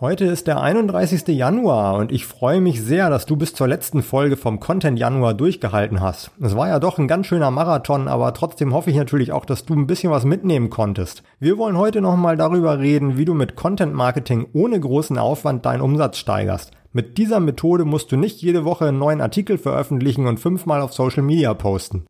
Heute ist der 31. Januar und ich freue mich sehr, dass du bis zur letzten Folge vom Content Januar durchgehalten hast. Es war ja doch ein ganz schöner Marathon, aber trotzdem hoffe ich natürlich auch, dass du ein bisschen was mitnehmen konntest. Wir wollen heute nochmal darüber reden, wie du mit Content Marketing ohne großen Aufwand deinen Umsatz steigerst. Mit dieser Methode musst du nicht jede Woche einen neuen Artikel veröffentlichen und fünfmal auf Social Media posten.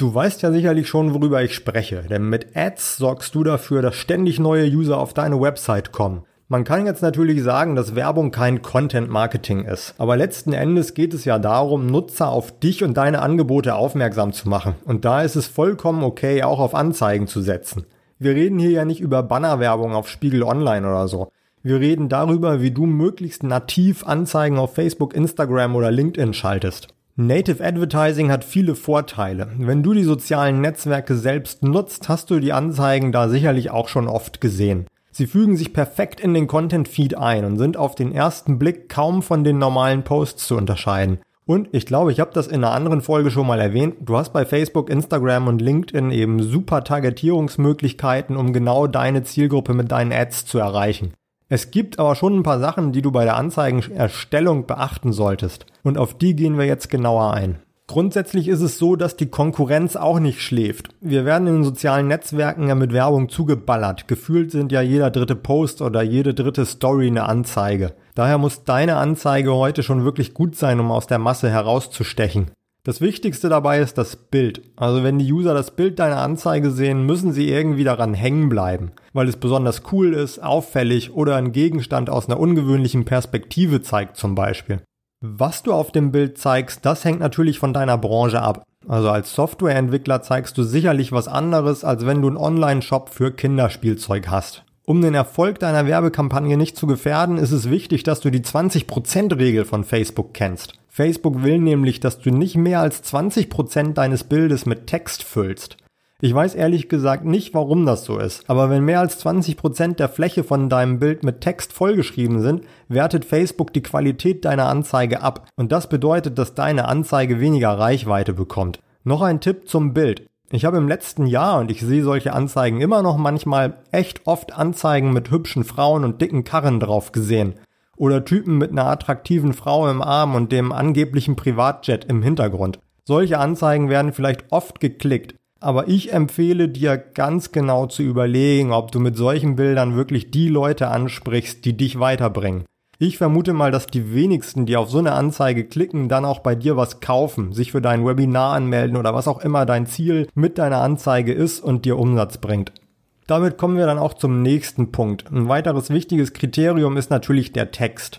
Du weißt ja sicherlich schon, worüber ich spreche, denn mit Ads sorgst du dafür, dass ständig neue User auf deine Website kommen. Man kann jetzt natürlich sagen, dass Werbung kein Content Marketing ist, aber letzten Endes geht es ja darum, Nutzer auf dich und deine Angebote aufmerksam zu machen. Und da ist es vollkommen okay, auch auf Anzeigen zu setzen. Wir reden hier ja nicht über Bannerwerbung auf Spiegel Online oder so. Wir reden darüber, wie du möglichst nativ Anzeigen auf Facebook, Instagram oder LinkedIn schaltest. Native Advertising hat viele Vorteile. Wenn du die sozialen Netzwerke selbst nutzt, hast du die Anzeigen da sicherlich auch schon oft gesehen. Sie fügen sich perfekt in den Content Feed ein und sind auf den ersten Blick kaum von den normalen Posts zu unterscheiden. Und ich glaube, ich habe das in einer anderen Folge schon mal erwähnt. Du hast bei Facebook, Instagram und LinkedIn eben super Targetierungsmöglichkeiten, um genau deine Zielgruppe mit deinen Ads zu erreichen. Es gibt aber schon ein paar Sachen, die du bei der Anzeigenerstellung beachten solltest. Und auf die gehen wir jetzt genauer ein. Grundsätzlich ist es so, dass die Konkurrenz auch nicht schläft. Wir werden in den sozialen Netzwerken ja mit Werbung zugeballert. Gefühlt sind ja jeder dritte Post oder jede dritte Story eine Anzeige. Daher muss deine Anzeige heute schon wirklich gut sein, um aus der Masse herauszustechen. Das Wichtigste dabei ist das Bild. Also wenn die User das Bild deiner Anzeige sehen, müssen sie irgendwie daran hängen bleiben, weil es besonders cool ist, auffällig oder ein Gegenstand aus einer ungewöhnlichen Perspektive zeigt zum Beispiel. Was du auf dem Bild zeigst, das hängt natürlich von deiner Branche ab. Also als Softwareentwickler zeigst du sicherlich was anderes, als wenn du einen Online-Shop für Kinderspielzeug hast. Um den Erfolg deiner Werbekampagne nicht zu gefährden, ist es wichtig, dass du die 20%-Regel von Facebook kennst. Facebook will nämlich, dass du nicht mehr als 20% deines Bildes mit Text füllst. Ich weiß ehrlich gesagt nicht, warum das so ist, aber wenn mehr als 20% der Fläche von deinem Bild mit Text vollgeschrieben sind, wertet Facebook die Qualität deiner Anzeige ab und das bedeutet, dass deine Anzeige weniger Reichweite bekommt. Noch ein Tipp zum Bild. Ich habe im letzten Jahr, und ich sehe solche Anzeigen immer noch manchmal, echt oft Anzeigen mit hübschen Frauen und dicken Karren drauf gesehen oder Typen mit einer attraktiven Frau im Arm und dem angeblichen Privatjet im Hintergrund. Solche Anzeigen werden vielleicht oft geklickt, aber ich empfehle dir ganz genau zu überlegen, ob du mit solchen Bildern wirklich die Leute ansprichst, die dich weiterbringen. Ich vermute mal, dass die wenigsten, die auf so eine Anzeige klicken, dann auch bei dir was kaufen, sich für dein Webinar anmelden oder was auch immer dein Ziel mit deiner Anzeige ist und dir Umsatz bringt. Damit kommen wir dann auch zum nächsten Punkt. Ein weiteres wichtiges Kriterium ist natürlich der Text.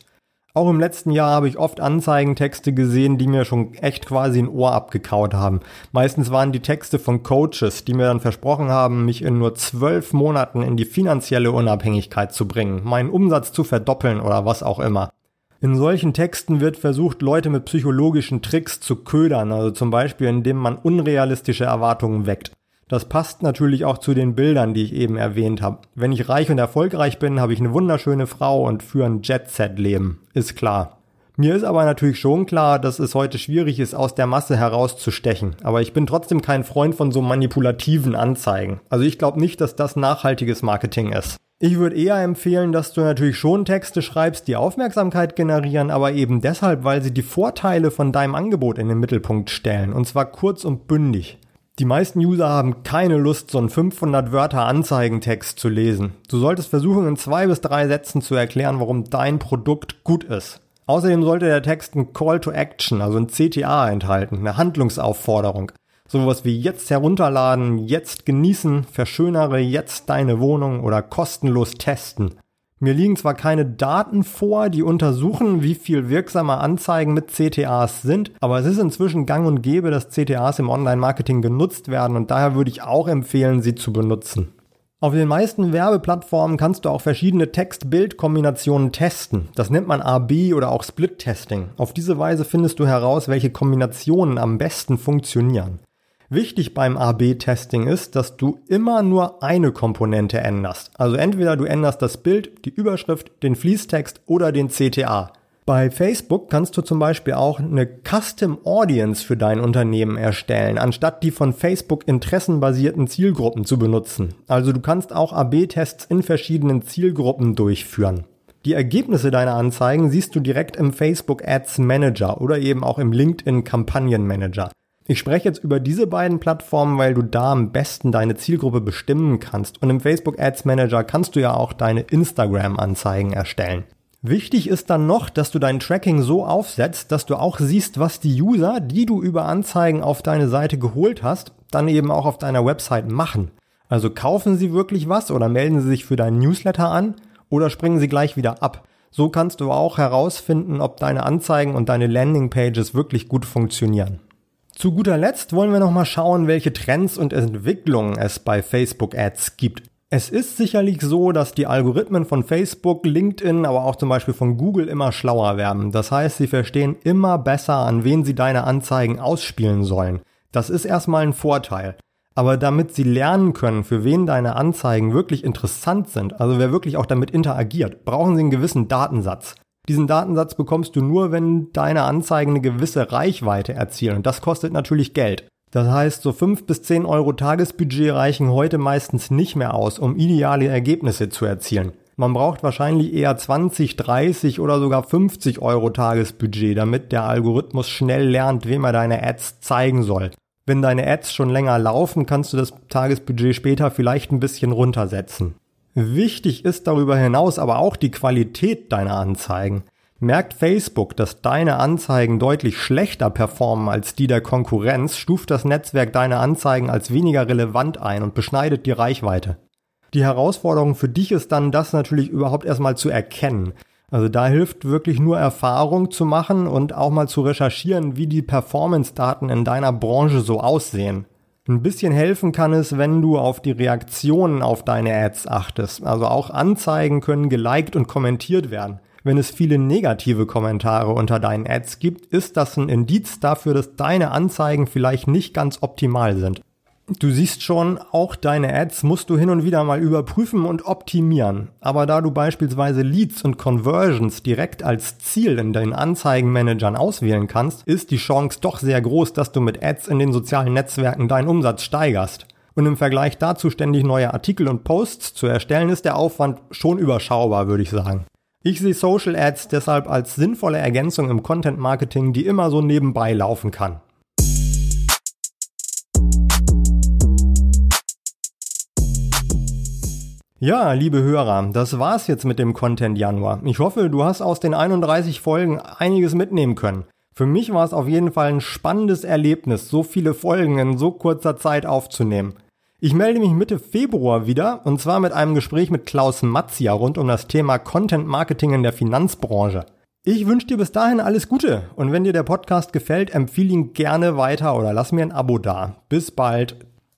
Auch im letzten Jahr habe ich oft Anzeigentexte gesehen, die mir schon echt quasi ein Ohr abgekaut haben. Meistens waren die Texte von Coaches, die mir dann versprochen haben, mich in nur zwölf Monaten in die finanzielle Unabhängigkeit zu bringen, meinen Umsatz zu verdoppeln oder was auch immer. In solchen Texten wird versucht, Leute mit psychologischen Tricks zu ködern, also zum Beispiel indem man unrealistische Erwartungen weckt. Das passt natürlich auch zu den Bildern, die ich eben erwähnt habe. Wenn ich reich und erfolgreich bin, habe ich eine wunderschöne Frau und führe ein Jet-Set-Leben. Ist klar. Mir ist aber natürlich schon klar, dass es heute schwierig ist, aus der Masse herauszustechen. Aber ich bin trotzdem kein Freund von so manipulativen Anzeigen. Also ich glaube nicht, dass das nachhaltiges Marketing ist. Ich würde eher empfehlen, dass du natürlich schon Texte schreibst, die Aufmerksamkeit generieren, aber eben deshalb, weil sie die Vorteile von deinem Angebot in den Mittelpunkt stellen. Und zwar kurz und bündig. Die meisten User haben keine Lust, so einen 500 Wörter Anzeigentext zu lesen. Du solltest versuchen, in zwei bis drei Sätzen zu erklären, warum dein Produkt gut ist. Außerdem sollte der Text ein Call to Action, also ein CTA enthalten, eine Handlungsaufforderung. Sowas wie jetzt herunterladen, jetzt genießen, verschönere jetzt deine Wohnung oder kostenlos testen. Mir liegen zwar keine Daten vor, die untersuchen, wie viel wirksame Anzeigen mit CTAs sind, aber es ist inzwischen gang und gäbe, dass CTAs im Online-Marketing genutzt werden und daher würde ich auch empfehlen, sie zu benutzen. Auf den meisten Werbeplattformen kannst du auch verschiedene Text-Bild-Kombinationen testen. Das nennt man AB oder auch Split-Testing. Auf diese Weise findest du heraus, welche Kombinationen am besten funktionieren. Wichtig beim AB-Testing ist, dass du immer nur eine Komponente änderst. Also entweder du änderst das Bild, die Überschrift, den Fließtext oder den CTA. Bei Facebook kannst du zum Beispiel auch eine Custom Audience für dein Unternehmen erstellen, anstatt die von Facebook interessenbasierten Zielgruppen zu benutzen. Also du kannst auch AB-Tests in verschiedenen Zielgruppen durchführen. Die Ergebnisse deiner Anzeigen siehst du direkt im Facebook Ads Manager oder eben auch im LinkedIn Kampagnen Manager. Ich spreche jetzt über diese beiden Plattformen, weil du da am besten deine Zielgruppe bestimmen kannst. Und im Facebook Ads Manager kannst du ja auch deine Instagram Anzeigen erstellen. Wichtig ist dann noch, dass du dein Tracking so aufsetzt, dass du auch siehst, was die User, die du über Anzeigen auf deine Seite geholt hast, dann eben auch auf deiner Website machen. Also kaufen sie wirklich was oder melden sie sich für deinen Newsletter an oder springen sie gleich wieder ab. So kannst du auch herausfinden, ob deine Anzeigen und deine Landingpages wirklich gut funktionieren. Zu guter Letzt wollen wir nochmal schauen, welche Trends und Entwicklungen es bei Facebook Ads gibt. Es ist sicherlich so, dass die Algorithmen von Facebook, LinkedIn, aber auch zum Beispiel von Google immer schlauer werden. Das heißt, sie verstehen immer besser, an wen sie deine Anzeigen ausspielen sollen. Das ist erstmal ein Vorteil. Aber damit sie lernen können, für wen deine Anzeigen wirklich interessant sind, also wer wirklich auch damit interagiert, brauchen sie einen gewissen Datensatz. Diesen Datensatz bekommst du nur, wenn deine Anzeigen eine gewisse Reichweite erzielen. Und das kostet natürlich Geld. Das heißt, so 5 bis 10 Euro Tagesbudget reichen heute meistens nicht mehr aus, um ideale Ergebnisse zu erzielen. Man braucht wahrscheinlich eher 20, 30 oder sogar 50 Euro Tagesbudget, damit der Algorithmus schnell lernt, wem er deine Ads zeigen soll. Wenn deine Ads schon länger laufen, kannst du das Tagesbudget später vielleicht ein bisschen runtersetzen. Wichtig ist darüber hinaus aber auch die Qualität deiner Anzeigen. Merkt Facebook, dass deine Anzeigen deutlich schlechter performen als die der Konkurrenz, stuft das Netzwerk deine Anzeigen als weniger relevant ein und beschneidet die Reichweite. Die Herausforderung für dich ist dann, das natürlich überhaupt erstmal zu erkennen. Also da hilft wirklich nur Erfahrung zu machen und auch mal zu recherchieren, wie die Performance-Daten in deiner Branche so aussehen. Ein bisschen helfen kann es, wenn du auf die Reaktionen auf deine Ads achtest. Also auch Anzeigen können geliked und kommentiert werden. Wenn es viele negative Kommentare unter deinen Ads gibt, ist das ein Indiz dafür, dass deine Anzeigen vielleicht nicht ganz optimal sind. Du siehst schon, auch deine Ads musst du hin und wieder mal überprüfen und optimieren. Aber da du beispielsweise Leads und Conversions direkt als Ziel in deinen Anzeigenmanagern auswählen kannst, ist die Chance doch sehr groß, dass du mit Ads in den sozialen Netzwerken deinen Umsatz steigerst. Und im Vergleich dazu ständig neue Artikel und Posts zu erstellen, ist der Aufwand schon überschaubar, würde ich sagen. Ich sehe Social Ads deshalb als sinnvolle Ergänzung im Content Marketing, die immer so nebenbei laufen kann. Ja, liebe Hörer, das war's jetzt mit dem Content Januar. Ich hoffe, du hast aus den 31 Folgen einiges mitnehmen können. Für mich war es auf jeden Fall ein spannendes Erlebnis, so viele Folgen in so kurzer Zeit aufzunehmen. Ich melde mich Mitte Februar wieder und zwar mit einem Gespräch mit Klaus Matzia rund um das Thema Content Marketing in der Finanzbranche. Ich wünsche dir bis dahin alles Gute und wenn dir der Podcast gefällt, empfehle ihn gerne weiter oder lass mir ein Abo da. Bis bald.